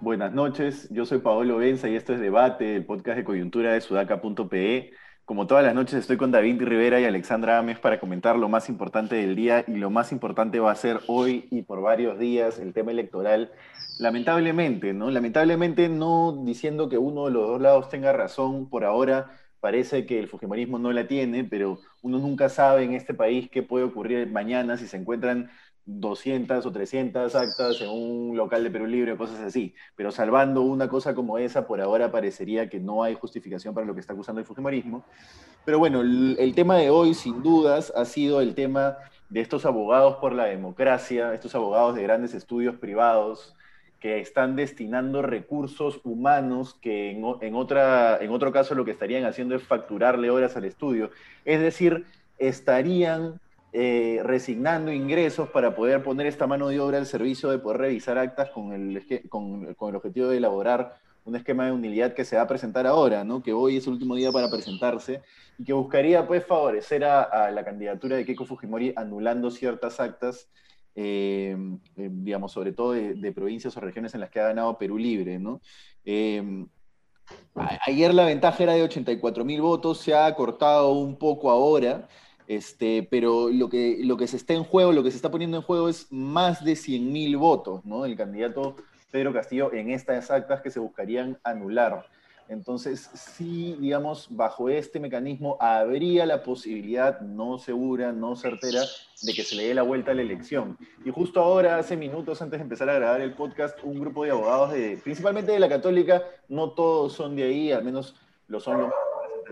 Buenas noches, yo soy Paolo Benza y esto es Debate, el podcast de coyuntura de sudaca.pe. Como todas las noches estoy con David Rivera y Alexandra Ames para comentar lo más importante del día y lo más importante va a ser hoy y por varios días el tema electoral. Lamentablemente, ¿no? Lamentablemente no diciendo que uno de los dos lados tenga razón, por ahora parece que el fujimorismo no la tiene, pero uno nunca sabe en este país qué puede ocurrir mañana si se encuentran 200 o 300 actas en un local de Perú Libre cosas así. Pero salvando una cosa como esa, por ahora parecería que no hay justificación para lo que está acusando el Fujimorismo. Pero bueno, el, tema de hoy, sin dudas, ha sido el tema de estos abogados por la democracia, estos abogados de grandes estudios privados que están destinando recursos humanos que en, otra, en otro caso lo que estarían haciendo es facturarle horas al estudio. Es decir, estarían eh, resignando ingresos para poder poner esta mano de obra al servicio de poder revisar actas con el, con, el objetivo de elaborar un esquema de unidad que se va a presentar ahora, ¿no? que hoy es el último día para presentarse, y que buscaría pues, favorecer a, la candidatura de Keiko Fujimori anulando ciertas actas, eh, eh, digamos, sobre todo de, provincias o regiones en las que ha ganado Perú Libre. ¿no? ayer la ventaja era de 84 mil votos, se ha cortado un poco ahora, este, pero lo que, lo que se está en juego, lo que se está poniendo en juego es más de 100.000 votos, ¿no? El candidato Pedro Castillo en estas actas que se buscarían anular. Entonces, sí, digamos, bajo este mecanismo habría la posibilidad, no segura, no certera, de que se le dé la vuelta a la elección. Y justo ahora, hace minutos antes de empezar a grabar el podcast, un grupo de abogados, principalmente de la Católica, no todos son de ahí, al menos lo son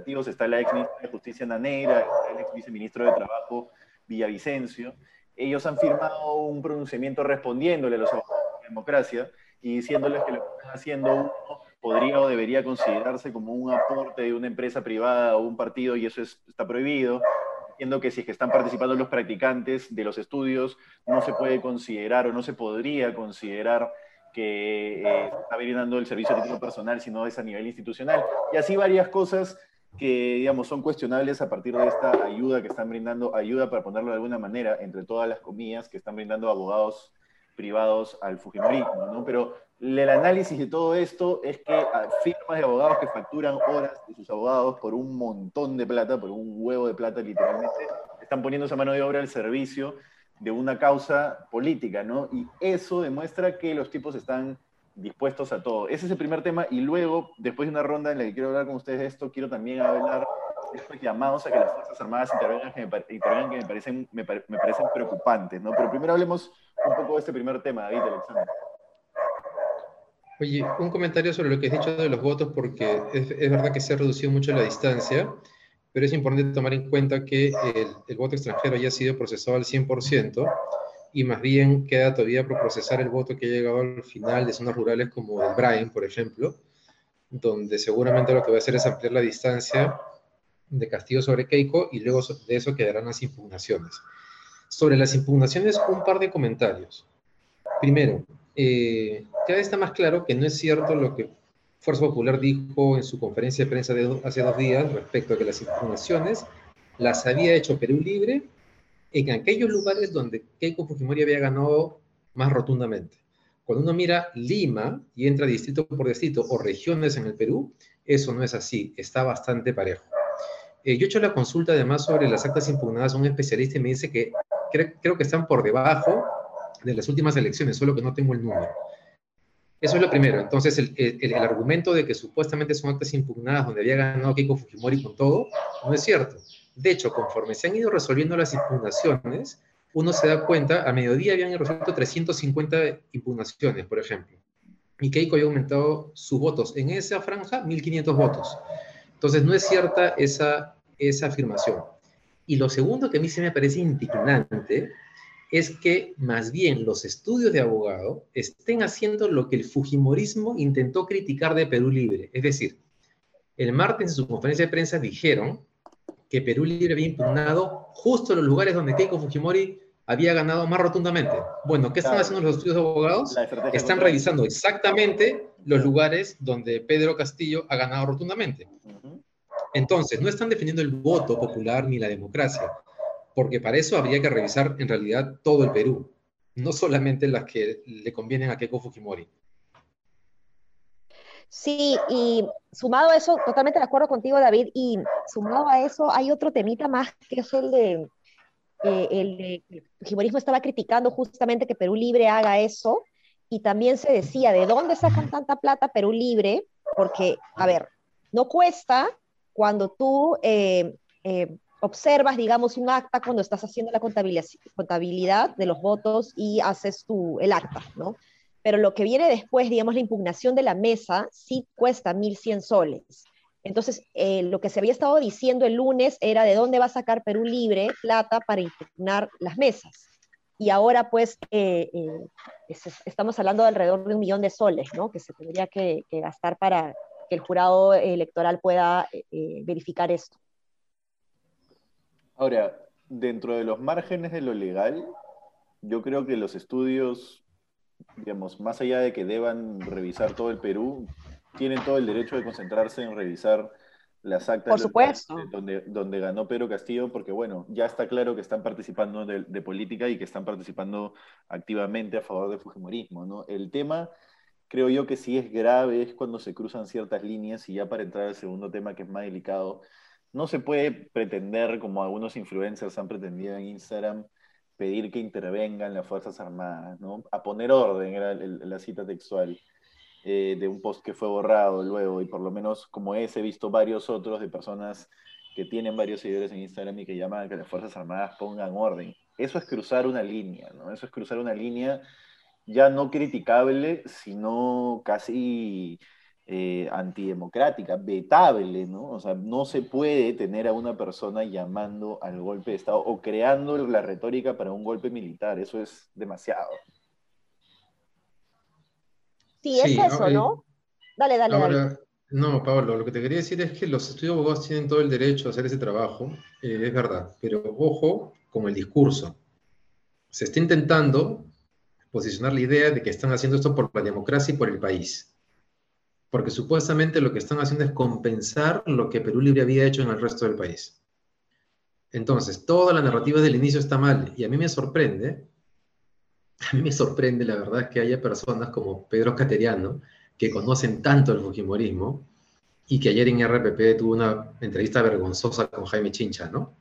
los está la ex ministra de Justicia Naneira, el ex viceministro de Trabajo Villavicencio. Ellos han firmado un pronunciamiento respondiéndole a los abogados de democracia y diciéndoles que lo están haciendo uno podría o debería considerarse como un aporte de una empresa privada o un partido y eso está prohibido, diciendo que si es están participando los practicantes de los estudios, no se puede considerar o no se podría considerar que eh, está brindando el servicio de título personal, sino es a nivel institucional. Y así varias cosas que, digamos, son cuestionables a partir de esta ayuda que están brindando, ayuda para ponerlo de alguna manera, entre todas las comillas, que están brindando abogados privados al Fujimorismo, ¿no? Pero el análisis de todo esto es que firmas de abogados que facturan horas de sus abogados por un montón de plata, por un huevo de plata literalmente, están poniendo esa mano de obra al servicio de una causa política, ¿no? Y eso demuestra que los tipos están dispuestos a todo. Ese es el primer tema y luego, después de una ronda en la que quiero hablar con ustedes de esto, quiero también hablar de estos llamados a que las Fuerzas Armadas intervengan que me, intervengan, que me parecen, me, parecen preocupantes, ¿no? Pero primero hablemos un poco este primer tema, David Alexander. Oye, un comentario sobre lo que has dicho de los votos, porque es, verdad que se ha reducido mucho la distancia, pero es importante tomar en cuenta que el, el voto extranjero ya ha sido procesado al 100%, y más bien queda todavía por procesar el voto que ha llegado al final de zonas rurales como el Brian, por ejemplo, donde seguramente lo que va a hacer es ampliar la distancia de Castillo sobre Keiko y luego de eso quedarán las impugnaciones. Sobre las impugnaciones, un par de comentarios. Primero, eh, está más claro que no es cierto lo que Fuerza Popular dijo en su conferencia de prensa de hace dos días respecto a que las impugnaciones las había hecho Perú Libre en aquellos lugares donde Keiko Fujimori había ganado más rotundamente. Cuando uno mira Lima y entra distrito por distrito o regiones en el Perú, eso no es así, está bastante parejo. Eh, yo he hecho la consulta además sobre las actas impugnadas a un especialista y me dice que creo que están por debajo de las últimas elecciones, solo que no tengo el número. Eso es lo primero. Entonces, el, el, argumento de que supuestamente son actas impugnadas donde había ganado Keiko Fujimori con todo, no es cierto. De hecho, conforme se han ido resolviendo las impugnaciones, uno se da cuenta, a mediodía habían resuelto 350 impugnaciones, por ejemplo. Y Keiko había aumentado sus votos en esa franja 1.500 votos. Entonces, no es cierta esa, esa afirmación. Y lo segundo que a mí se me parece indignante es que más bien los estudios de abogado estén haciendo lo que el Fujimorismo intentó criticar de Perú Libre. Es decir, el martes en su conferencia de prensa dijeron que Perú Libre había impugnado justo los lugares donde Keiko Fujimori había ganado más rotundamente. Bueno, ¿qué están haciendo los estudios de abogados? Están revisando exactamente los lugares donde Pedro Castillo ha ganado rotundamente. Entonces, no están defendiendo el voto popular ni la democracia, porque para eso habría que revisar en realidad todo el Perú, no solamente las que le convienen a Keiko Fujimori. Sí, y sumado a eso, totalmente de acuerdo contigo, David, y sumado a eso hay otro temita más, que es el de, eh, el, el Fujimorismo estaba criticando justamente que Perú Libre haga eso, y también se decía, ¿de dónde sacan tanta plata Perú Libre? Porque, a ver, no cuesta cuando tú eh, eh, observas, digamos, un acta cuando estás haciendo la contabilidad de los votos y haces tu, el acta, ¿no? Pero lo que viene después, digamos, la impugnación de la mesa, sí cuesta 1.100 soles. Entonces, eh, lo que se había estado diciendo el lunes era de dónde va a sacar Perú Libre plata para impugnar las mesas. Y ahora, pues, estamos hablando de alrededor de un millón de soles, ¿no? Que se tendría que gastar para que el jurado electoral pueda eh, eh, verificar esto. Ahora, dentro de los márgenes de lo legal, yo creo que los estudios, digamos, más allá de que deban revisar todo el Perú, tienen todo el derecho de concentrarse en revisar las actas donde, donde ganó Pedro Castillo, porque bueno, ya está claro que están participando de, de, política y que están participando activamente a favor del Fujimorismo, ¿no? El tema creo yo que sí es grave es cuando se cruzan ciertas líneas y ya para entrar al segundo tema que es más delicado, no se puede pretender, como algunos influencers han pretendido en Instagram, pedir que intervengan las Fuerzas Armadas, ¿no? A poner orden, era la cita textual eh, de un post que fue borrado luego, y por lo menos como ese he visto varios otros de personas que tienen varios seguidores en Instagram y que llaman a que las Fuerzas Armadas pongan orden. Eso es cruzar una línea, ¿no? Eso es cruzar una línea ya no criticable, sino casi eh, antidemocrática, vetable, ¿no? O sea, no se puede tener a una persona llamando al golpe de Estado o creando la retórica para un golpe militar, eso es demasiado. Sí, es eso, ¿no? Dale, dale, dale. No, Pablo, lo que te quería decir es que los estudios abogados tienen todo el derecho a hacer ese trabajo, eh, es verdad, pero ojo con el discurso. Se está intentando posicionar la idea de que están haciendo esto por la democracia y por el país. Porque supuestamente lo que están haciendo es compensar lo que Perú Libre había hecho en el resto del país. Entonces, toda la narrativa del inicio está mal. Y a mí me sorprende, a mí me sorprende la verdad que haya personas como Pedro Cateriano, que conocen tanto el Fujimorismo, y que ayer en RPP tuvo una entrevista vergonzosa con Jaime Chincha, ¿no?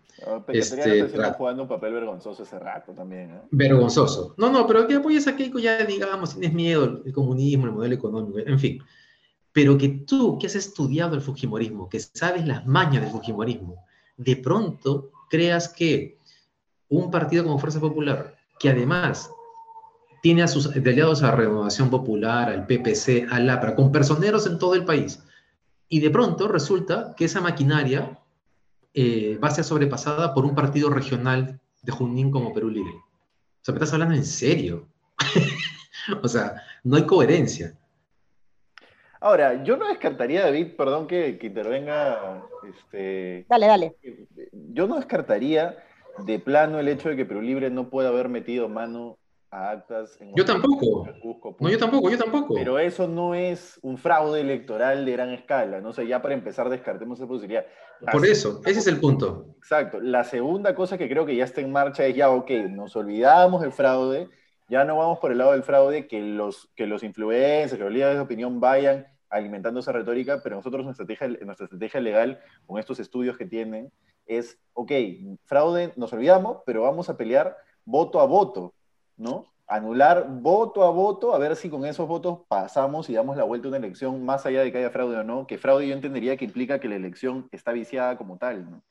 Este, está jugando un papel vergonzoso ese rato también. ¿eh? Vergonzoso. No, no, pero que apoyes a Keiko ya, digamos, tienes miedo, el comunismo, el modelo económico, en fin. Pero que tú, que has estudiado el Fujimorismo, que sabes las mañas del Fujimorismo, de pronto creas que un partido como Fuerza Popular, que además tiene a sus aliados a Renovación Popular, al PPC, al APRA, con personeros en todo el país, y de pronto resulta que esa maquinaria eh, va a ser sobrepasada por un partido regional de Junín como Perú Libre. O sea, me estás hablando en serio. o sea, no hay coherencia. Ahora, yo no descartaría, David, perdón que, que intervenga. Este, dale, dale. Yo no descartaría de plano el hecho de que Perú Libre no pueda haber metido mano a actas. En yo tampoco. no, yo tampoco, yo tampoco. Pero eso no es un fraude electoral de gran escala, ¿no? sé, ya para empezar descartemos esa posibilidad. Por eso, ese es el punto. Exacto. La segunda cosa que creo que ya está en marcha es ya, ok, nos olvidamos del fraude, ya no vamos por el lado del fraude, que los, que los influencers, que los líderes de opinión vayan alimentando esa retórica, pero nosotros nuestra estrategia, nuestra estrategia legal con estos estudios que tienen es, ok, fraude, nos olvidamos, pero vamos a pelear voto a voto, ¿no? Anular voto a voto, a ver si con esos votos pasamos y damos la vuelta a una elección, más allá de que haya fraude o no, que fraude yo entendería que implica que la elección está viciada como tal, ¿no?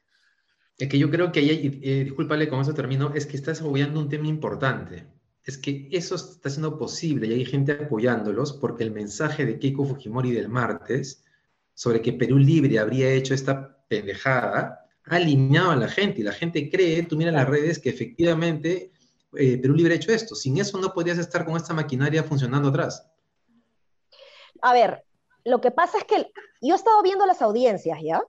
Es que yo creo que ahí, eh, discúlpale con eso termino, es que estás apoyando un tema importante. Es que eso está siendo posible y hay gente apoyándolos porque el mensaje de Keiko Fujimori del martes sobre que Perú Libre habría hecho esta pendejada ha alineado a la gente y la gente cree, tú mira las redes, que efectivamente eh, Perú Libre hecho esto. Sin eso no podrías estar con esta maquinaria funcionando atrás. A ver, lo que pasa es que yo he estado viendo las audiencias, ¿ya?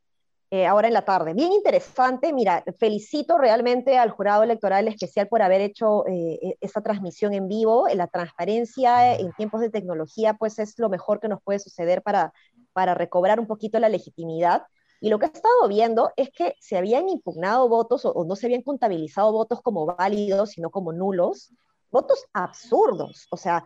eh, ahora en la tarde. Bien interesante, mira, felicito realmente al jurado electoral especial por haber hecho eh, e-, esta transmisión en vivo. La transparencia en tiempos de tecnología, pues es lo mejor que nos puede suceder para, para recobrar un poquito la legitimidad. Y lo que he estado viendo es que se habían impugnado votos o, no se habían contabilizado votos como válidos, sino como nulos, votos absurdos, o sea,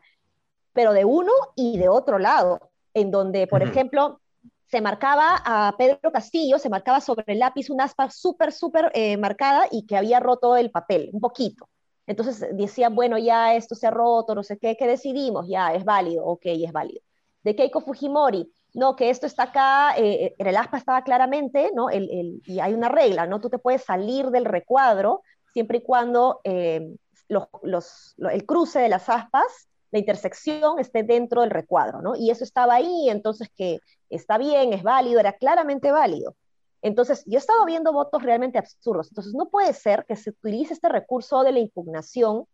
pero de uno y de otro lado, en donde, por ejemplo, se marcaba a Pedro Castillo, se marcaba sobre el lápiz una aspa súper, súper eh, marcada y que había roto el papel, un poquito. Entonces decían, bueno, ya esto se ha roto, no sé qué, ¿qué decidimos? Ya, es válido, ok, es válido. De Keiko Fujimori, no, que esto está acá, eh, el aspa estaba claramente, ¿no? El, y hay una regla, ¿no? Tú te puedes salir del recuadro siempre y cuando eh, los, el cruce de las aspas la intersección esté dentro del recuadro, ¿no? Y eso estaba ahí, entonces que está bien, es válido, era claramente válido. Entonces, yo he estado viendo votos realmente absurdos. Entonces, no puede ser que se utilice este recurso de la impugnación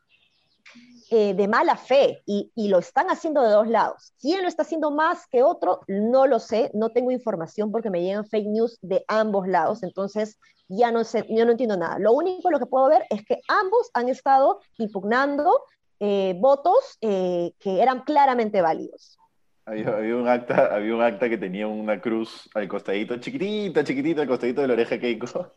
eh, de mala fe y, y, lo están haciendo de dos lados. ¿Quién lo está haciendo más que otro? No lo sé, no tengo información porque me llegan fake news de ambos lados, entonces ya no sé, yo no entiendo nada. Lo único lo que puedo ver es que ambos han estado impugnando eh, votos eh, que eran claramente válidos. Había, un acta, había un acta que tenía una cruz al costadito, chiquitita, chiquitita, al costadito de la oreja Keiko.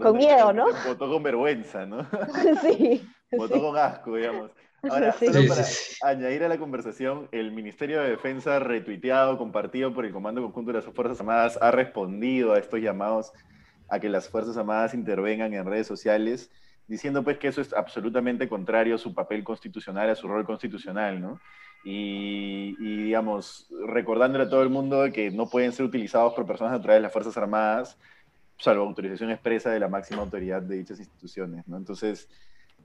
con miedo, ¿no? Votó con vergüenza, ¿no? sí. Votó con asco, digamos. Ahora, solo para añadir a la conversación, el Ministerio de Defensa, retuiteado, compartido por el Comando Conjunto de las Fuerzas Armadas, ha respondido a estos llamados a que las Fuerzas Armadas intervengan en redes sociales diciendo pues que eso es absolutamente contrario a su papel constitucional, a su rol constitucional, ¿no? Y, digamos, recordándole a todo el mundo que no pueden ser utilizados por personas a través de las Fuerzas Armadas, salvo autorización expresa de la máxima autoridad de dichas instituciones, ¿no? Entonces,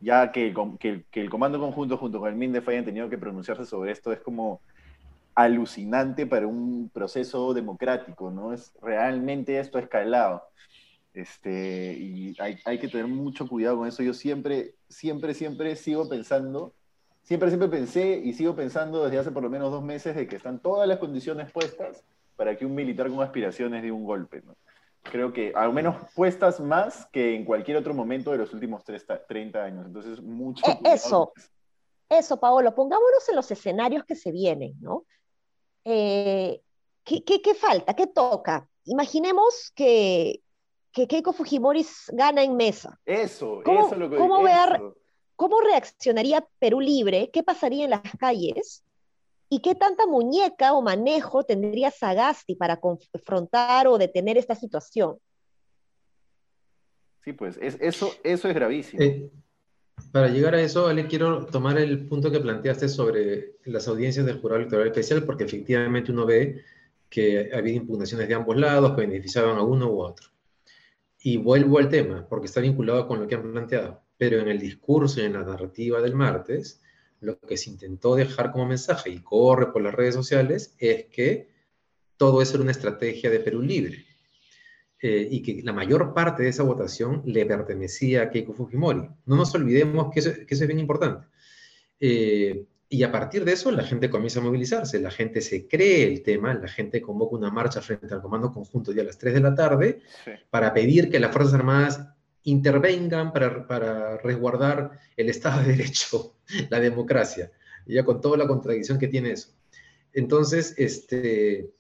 ya que, que, que el Comando Conjunto junto con el MINDEF hayan tenido que pronunciarse sobre esto es como alucinante para un proceso democrático, ¿no? Es realmente esto escalado. Este, y hay, hay, que tener mucho cuidado con eso. Yo siempre, siempre, siempre sigo pensando, siempre, siempre pensé y sigo pensando desde hace por lo menos dos meses de que están todas las condiciones puestas para que un militar con aspiraciones dé un golpe. ¿no? Creo que al menos puestas más que en cualquier otro momento de los últimos 30 años. Entonces, mucho eh. Eso, eso, Paolo, pongámonos en los escenarios que se vienen, ¿no? Eh, ¿qué, qué, qué falta? ¿Qué toca? Imaginemos que, que Keiko Fujimori gana en mesa. Eso, eso es lo que ¿cómo, ¿Cómo reaccionaría Perú Libre? ¿Qué pasaría en las calles? ¿Y qué tanta muñeca o manejo tendría Sagasti para confrontar o detener esta situación? Sí, pues eso, eso es gravísimo. Eh, para llegar a eso, Ale, quiero tomar el punto que planteaste sobre las audiencias del jurado electoral especial, porque efectivamente uno ve que había impugnaciones de ambos lados que beneficiaban a uno u otro. Y vuelvo al tema, porque está vinculado con lo que han planteado. Pero en el discurso y en la narrativa del martes, lo que se intentó dejar como mensaje y corre por las redes sociales es que todo eso era una estrategia de Perú Libre. Eh, y que la mayor parte de esa votación le pertenecía a Keiko Fujimori. No nos olvidemos que eso, que eso es bien importante. Eh, y a partir de eso la gente comienza a movilizarse, la gente se cree el tema, la gente convoca una marcha frente al Comando Conjunto ya a las 3 de la tarde para pedir que las Fuerzas Armadas intervengan para, para, resguardar el Estado de Derecho, la democracia, ya con toda la contradicción que tiene eso. Entonces, este,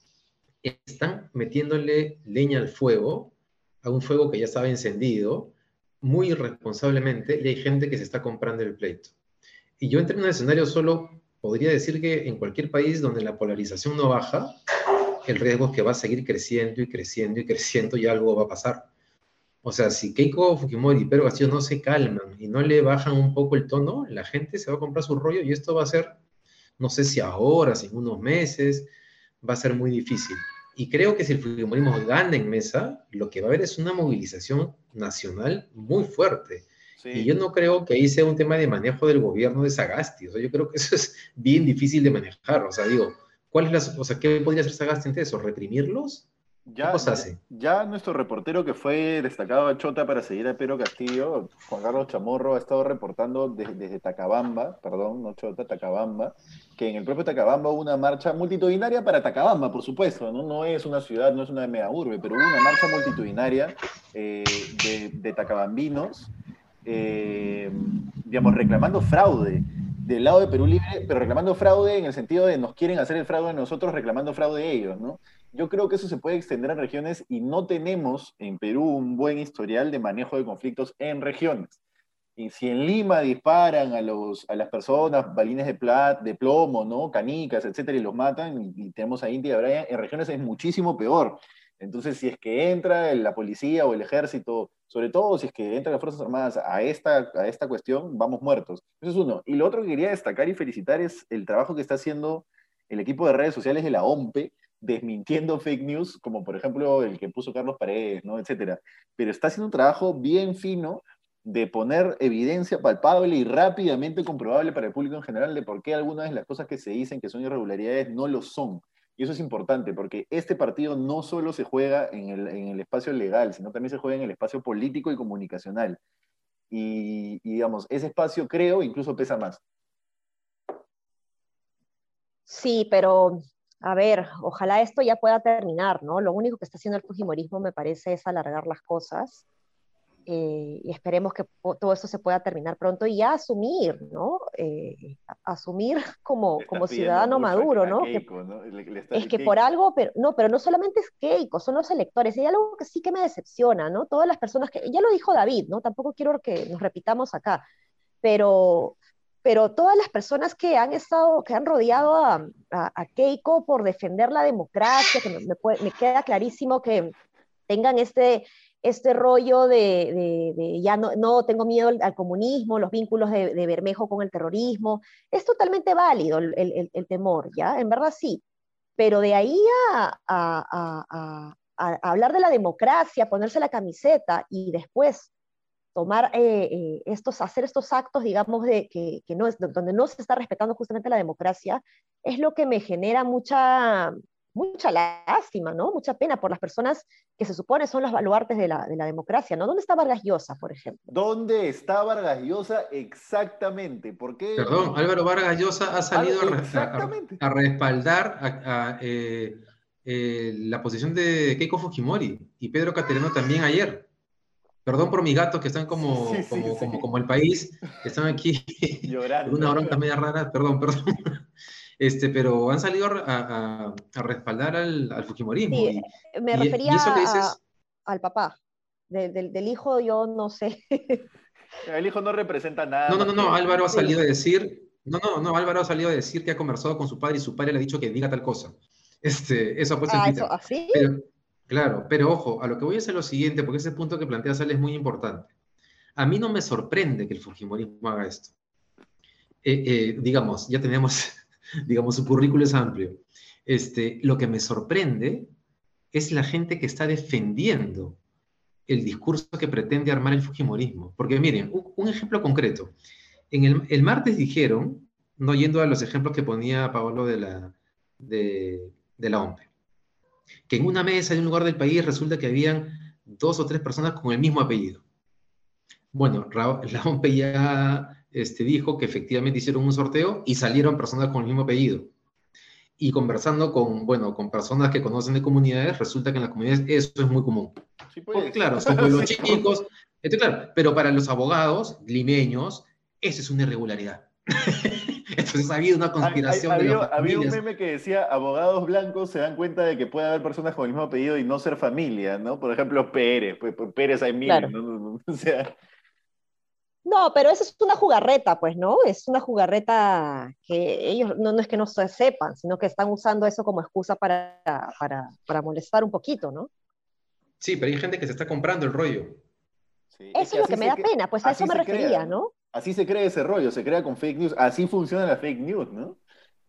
están metiéndole leña al fuego, a un fuego que ya estaba encendido, muy irresponsablemente, y hay gente que se está comprando el pleito. Y yo en un escenario solo podría decir que en cualquier país donde la polarización no baja, el riesgo es que va a seguir creciendo y creciendo y creciendo y algo va a pasar. O sea, si Keiko Fujimori y Pedro Castillo no se calman y no le bajan un poco el tono, la gente se va a comprar su rollo y esto va a ser, no sé si ahora, si en unos meses, va a ser muy difícil. Y creo que si el Fujimorismo gana en mesa, lo que va a haber es una movilización nacional muy fuerte. Y yo no creo que ahí sea un tema de manejo del gobierno de Sagasti. O sea, yo creo que eso es bien difícil de manejar. O sea, digo, ¿cuál es la, o sea, ¿qué podría hacer Sagasti ante eso? ¿Reprimirlos? Ya, ya nuestro reportero que fue destacado a Chota para seguir a Pedro Castillo, Juan Carlos Chamorro, ha estado reportando desde, Tacabamba, perdón, no Chota, Tacabamba, que en el propio Tacabamba hubo una marcha multitudinaria para Tacabamba, por supuesto, ¿no? No es una ciudad, no es una mega urbe, pero hubo una marcha multitudinaria eh, de, tacabambinos, eh, digamos, reclamando fraude del lado de Perú Libre, pero reclamando fraude en el sentido de nos quieren hacer el fraude a nosotros, reclamando fraude ellos, ¿no? Yo creo que eso se puede extender a regiones y no tenemos en Perú un buen historial de manejo de conflictos en regiones. Y si en Lima disparan a, los, a las personas balines de, plat, de plomo, ¿no? canicas, etcétera, y los matan, y, tenemos a India y a Brian, en regiones es muchísimo peor. Entonces, si es que entra la policía o el ejército, sobre todo si es que entran las Fuerzas Armadas a esta, a esta cuestión, vamos muertos. Eso es uno. Y lo otro que quería destacar y felicitar es el trabajo que está haciendo el equipo de redes sociales de la OMPE, desmintiendo fake news, como por ejemplo el que puso Carlos Paredes, ¿no? etcétera. Pero está haciendo un trabajo bien fino de poner evidencia palpable y rápidamente comprobable para el público en general de por qué algunas de las cosas que se dicen que son irregularidades no lo son. Y eso es importante porque este partido no solo se juega en el, en el espacio legal, sino también se juega en el espacio político y comunicacional. Y, y digamos, ese espacio creo incluso pesa más. Sí, pero a ver, ojalá esto ya pueda terminar, ¿no? Lo único que está haciendo el Fujimorismo me parece es alargar las cosas eh, y esperemos que todo esto se pueda terminar pronto y ya asumir, ¿no? Eh, asumir como, como ciudadano maduro, ¿no? es que por algo, pero no, pero no solamente es Keiko, son los electores. Y hay algo que sí que me decepciona, ¿no? Todas las personas que, ya lo dijo David, ¿no? Tampoco quiero que nos repitamos acá, pero pero todas las personas que han estado, que han rodeado a, Keiko por defender la democracia, que me, queda clarísimo que tengan este, este rollo de, ya no, no, tengo miedo al, comunismo, los vínculos de, Bermejo con el terrorismo, es totalmente válido el, el, temor, ¿ya? En verdad sí, pero de ahí a, a, hablar de la democracia, ponerse la camiseta y después tomar eh, eh, estos, hacer estos actos, digamos, de que, que, no es, donde no se está respetando justamente la democracia, es lo que me genera mucha, mucha lástima, ¿no? Mucha pena por las personas que se supone son los baluartes de la, de la democracia, ¿no? ¿Dónde está Vargas Llosa, por ejemplo? ¿Dónde está Vargas Llosa exactamente? ¿Por qué? Perdón, Álvaro Vargas Llosa ha salido a, a, respaldar a, eh, la posición de Keiko Fujimori y Pedro Caterino también ayer. Perdón por mis gatos que están como, como, Como, como, el país, que están aquí Llorando. una bronca media rara, perdón, perdón. Este, pero han salido a, a, respaldar al, al Fujimorismo. Sí, me refería al papá. del, del, hijo yo no sé. El hijo no representa nada. No, no, no, no. Álvaro ha salido a decir, no, no, no, Álvaro ha salido a decir que ha conversado con su padre y su padre le ha dicho que diga tal cosa. Este, eso ha puesto ah, Eso, ¿así? Claro, pero ojo, a lo que voy a hacer lo siguiente, porque ese punto que plantea Sal es muy importante. A mí no me sorprende que el Fujimorismo haga esto. Eh, eh, digamos, ya tenemos, digamos, su currículo es amplio. Este, lo que me sorprende es la gente que está defendiendo el discurso que pretende armar el Fujimorismo. Porque miren, un, ejemplo concreto. En el, martes dijeron, no yendo a los ejemplos que ponía Pablo de la, de, de la OMPE, que en una mesa en un lugar del país resulta que habían dos o tres personas con el mismo apellido. Bueno, la OMPE ya este, dijo que efectivamente hicieron un sorteo y salieron personas con el mismo apellido. Y conversando con, bueno, con personas que conocen de comunidades, resulta que en las comunidades eso es muy común. Sí, Porque, claro, son pueblos chicos. claro, pero para los abogados limeños, eso es una irregularidad. Entonces ha habido una conspiración. había, un meme que decía, abogados blancos se dan cuenta de que puede haber personas con el mismo apellido y no ser familia, ¿no? Por ejemplo, Pérez, pues, pues Pérez hay mil, ¿no? O sea... No, pero eso es una jugarreta, pues, ¿no? Es una jugarreta que ellos no, no es que no se sepan, sino que están usando eso como excusa para, para, para molestar un poquito, ¿no? Sí, pero hay gente que se está comprando el rollo. eso es, lo que me da pena, pues a eso me refería, ¿no? Así se crea ese rollo, se crea con fake news, así funciona la fake news, ¿no?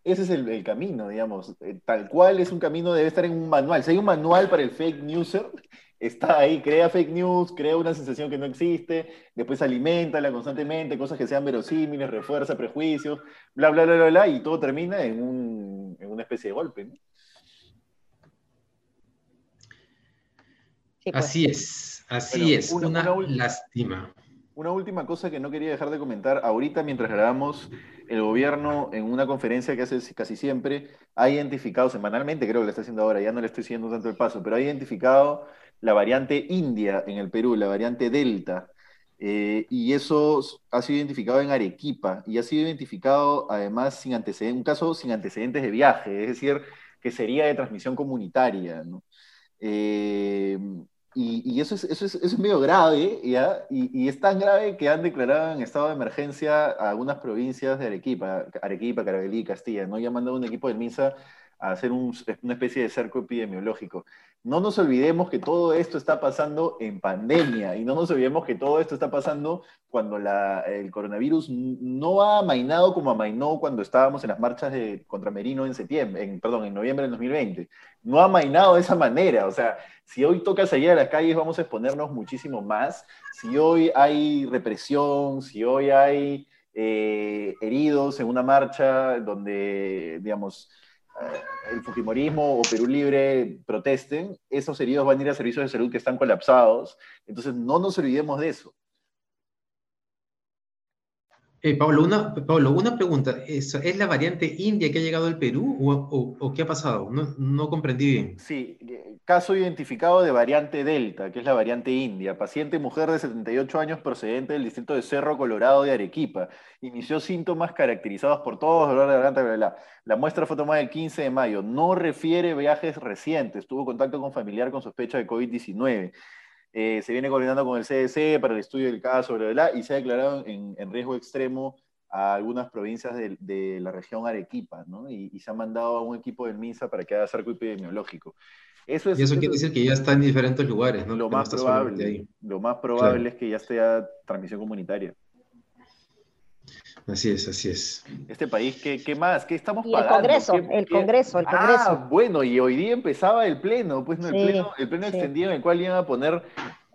Ese es el, camino, digamos. Eh, tal cual es un camino, debe estar en un manual. Si hay un manual para el fake newser, está ahí, crea fake news, crea una sensación que no existe, después alimentala constantemente, cosas que sean verosímiles, refuerza prejuicios, bla, bla, bla, bla, bla, y todo termina en, un, en una especie de golpe, ¿no? pues. Así es, así es, una, lástima. Una última cosa que no quería dejar de comentar, ahorita mientras grabamos, el gobierno en una conferencia que hace casi siempre ha identificado, semanalmente creo que lo está haciendo ahora, ya no le estoy siguiendo tanto el paso, pero ha identificado la variante India en el Perú, la variante Delta. Eh, y eso ha sido identificado en Arequipa y ha sido identificado además sin antecedentes, un caso sin antecedentes de viaje, es decir, que sería de transmisión comunitaria. Eh, y, eso, es, eso, es, eso, es, medio grave. Y, y, es tan grave que han declarado en estado de emergencia a algunas provincias de Arequipa, Arequipa, Carabelí, Castilla, ¿no? Ya han mandado un equipo del MISA a hacer un, una especie de cerco epidemiológico. No nos olvidemos que todo esto está pasando en pandemia y no nos olvidemos que todo esto está pasando cuando la, el coronavirus no ha amainado como amainó cuando estábamos en las marchas de, contra Merino en septiembre, en, perdón, en noviembre del 2020. No ha amainado de esa manera. O sea, si hoy toca salir a las calles vamos a exponernos muchísimo más. Si hoy hay represión, si hoy hay eh, heridos en una marcha donde, digamos, el Fujimorismo o Perú Libre protesten, esos heridos van a ir a servicios de salud que están colapsados. Entonces, no nos olvidemos de eso. Eh, Pablo, una, Pablo, una pregunta. ¿Es, ¿Es, la variante india que ha llegado al Perú o, qué ha pasado? No, comprendí bien. Sí, caso identificado de variante Delta, que es la variante india. Paciente mujer de 78 años procedente del distrito de Cerro Colorado de Arequipa. Inició síntomas caracterizados por todos, dolor de garganta, bla, bla. La muestra fue tomada el 15 de mayo. No refiere viajes recientes. Tuvo contacto con familiar con sospecha de COVID-19. Eh, se viene coordinando con el CDC para el estudio del caso, bla, bla, y se ha declarado en, en riesgo extremo a algunas provincias de, de la región Arequipa, ¿no? Y, y, se ha mandado a un equipo del MINSA para que haga cerco epidemiológico. Eso es, y eso, quiere decir que ya está en diferentes lugares, ¿no? Lo, más, probable, lo más probable claro. es que ya esté a transmisión comunitaria. Así es, así es. Este país, ¿qué, qué más? ¿Qué estamos y pagando? El Congreso, ¿Qué, el Congreso, el Congreso. Ah, bueno, y hoy día empezaba el Pleno, pues no, el, sí, pleno, el pleno sí. extendido en el cual iban a poner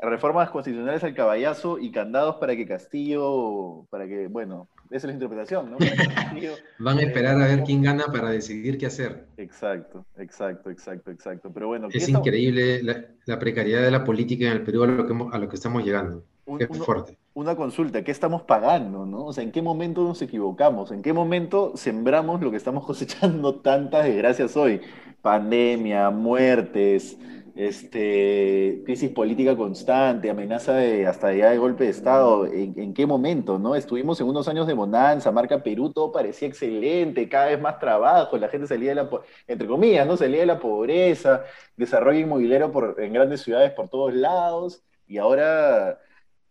reformas constitucionales al caballazo y candados para que Castillo, para que, bueno, esa es la interpretación, ¿no? Castillo, Van a esperar a ver quién gana para decidir qué hacer. Exacto, exacto, exacto, exacto. Pero bueno, es increíble la, la, precariedad de la política en el Perú a lo que, a lo que estamos llegando. Un, es uno, fuerte. Una consulta, ¿qué estamos pagando, no? O sea, ¿en qué momento nos equivocamos? ¿En qué momento sembramos lo que estamos cosechando tantas desgracias hoy? Pandemia, muertes, este, crisis política constante, amenaza de hasta ya de golpe de Estado, ¿en, ¿en, qué momento? ¿no? Estuvimos en unos años de bonanza, marca Perú, todo parecía excelente, cada vez más trabajo, la gente salía de la, entre comillas, ¿no? Salía de la pobreza, desarrollo inmobiliario por, en grandes ciudades por todos lados, y ahora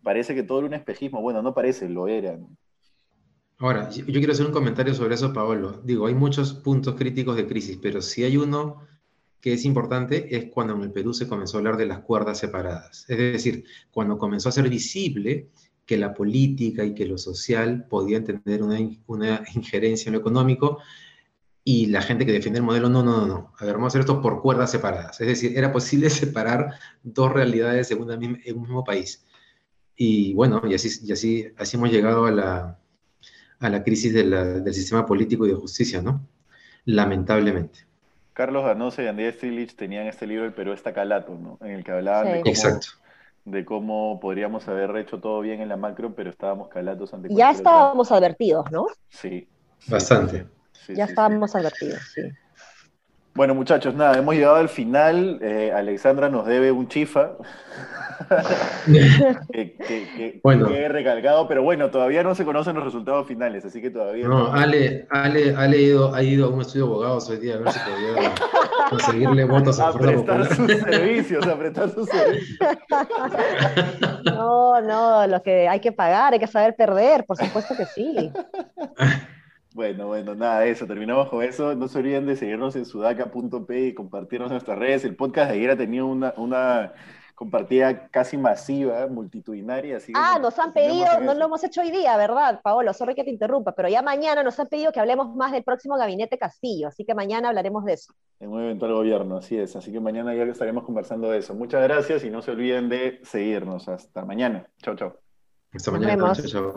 parece que todo era un espejismo, bueno, no parece, lo era. Ahora, yo quiero hacer un comentario sobre eso, Paolo. Digo, hay muchos puntos críticos de crisis, pero si hay uno que es importante es cuando en el Perú se comenzó a hablar de las cuerdas separadas. Es decir, cuando comenzó a ser visible que la política y que lo social podían tener una, una injerencia en lo económico y la gente que defiende el modelo, no, no, no, no. A ver, vamos a hacer esto por cuerdas separadas. Es decir, era posible separar dos realidades en, una, en un mismo país. Y bueno, y así, y así, así hemos llegado a la, a la crisis de la, del sistema político y de justicia, ¿no? Lamentablemente. Carlos Ganosa y Andrés Strilich tenían este libro El Perú está calato, ¿no? En el que hablaban sí. de, cómo, Exacto. de cómo podríamos haber hecho todo bien en la macro, pero estábamos calatos ante Ya estábamos otra. advertidos, ¿no? Sí. Bastante. Sí, ya sí, estábamos advertidos, sí. Bueno, muchachos, nada, hemos llegado al final. Eh, Alexandra nos debe un chifa. que, que, que, bueno. que, he recalcado, pero bueno, todavía no se conocen los resultados finales, así que todavía. No, no. Ale, Ale, Ale ido, ha ido a un estudio de abogados hoy día a ver si podía conseguirle votos a, a prestar sus servicios, a prestar sus servicios. No, no, lo que hay que pagar, hay que saber perder, por supuesto que sí. Bueno, bueno, nada, eso, terminamos con eso. No se olviden de seguirnos en sudaca.p y compartirnos en nuestras redes. El podcast de ayer ha tenido una, una compartida casi masiva, multitudinaria. Así ah, nos han pedido, no lo hemos hecho hoy día, ¿verdad, Paolo? Sorry que te interrumpa, pero ya mañana nos han pedido que hablemos más del próximo gabinete Castillo, así que mañana hablaremos de eso. En un eventual gobierno, así es. Así que mañana ya estaremos conversando de eso. Muchas gracias y no se olviden de seguirnos. Hasta mañana. Chao, chao. Hasta mañana. Chao, chao.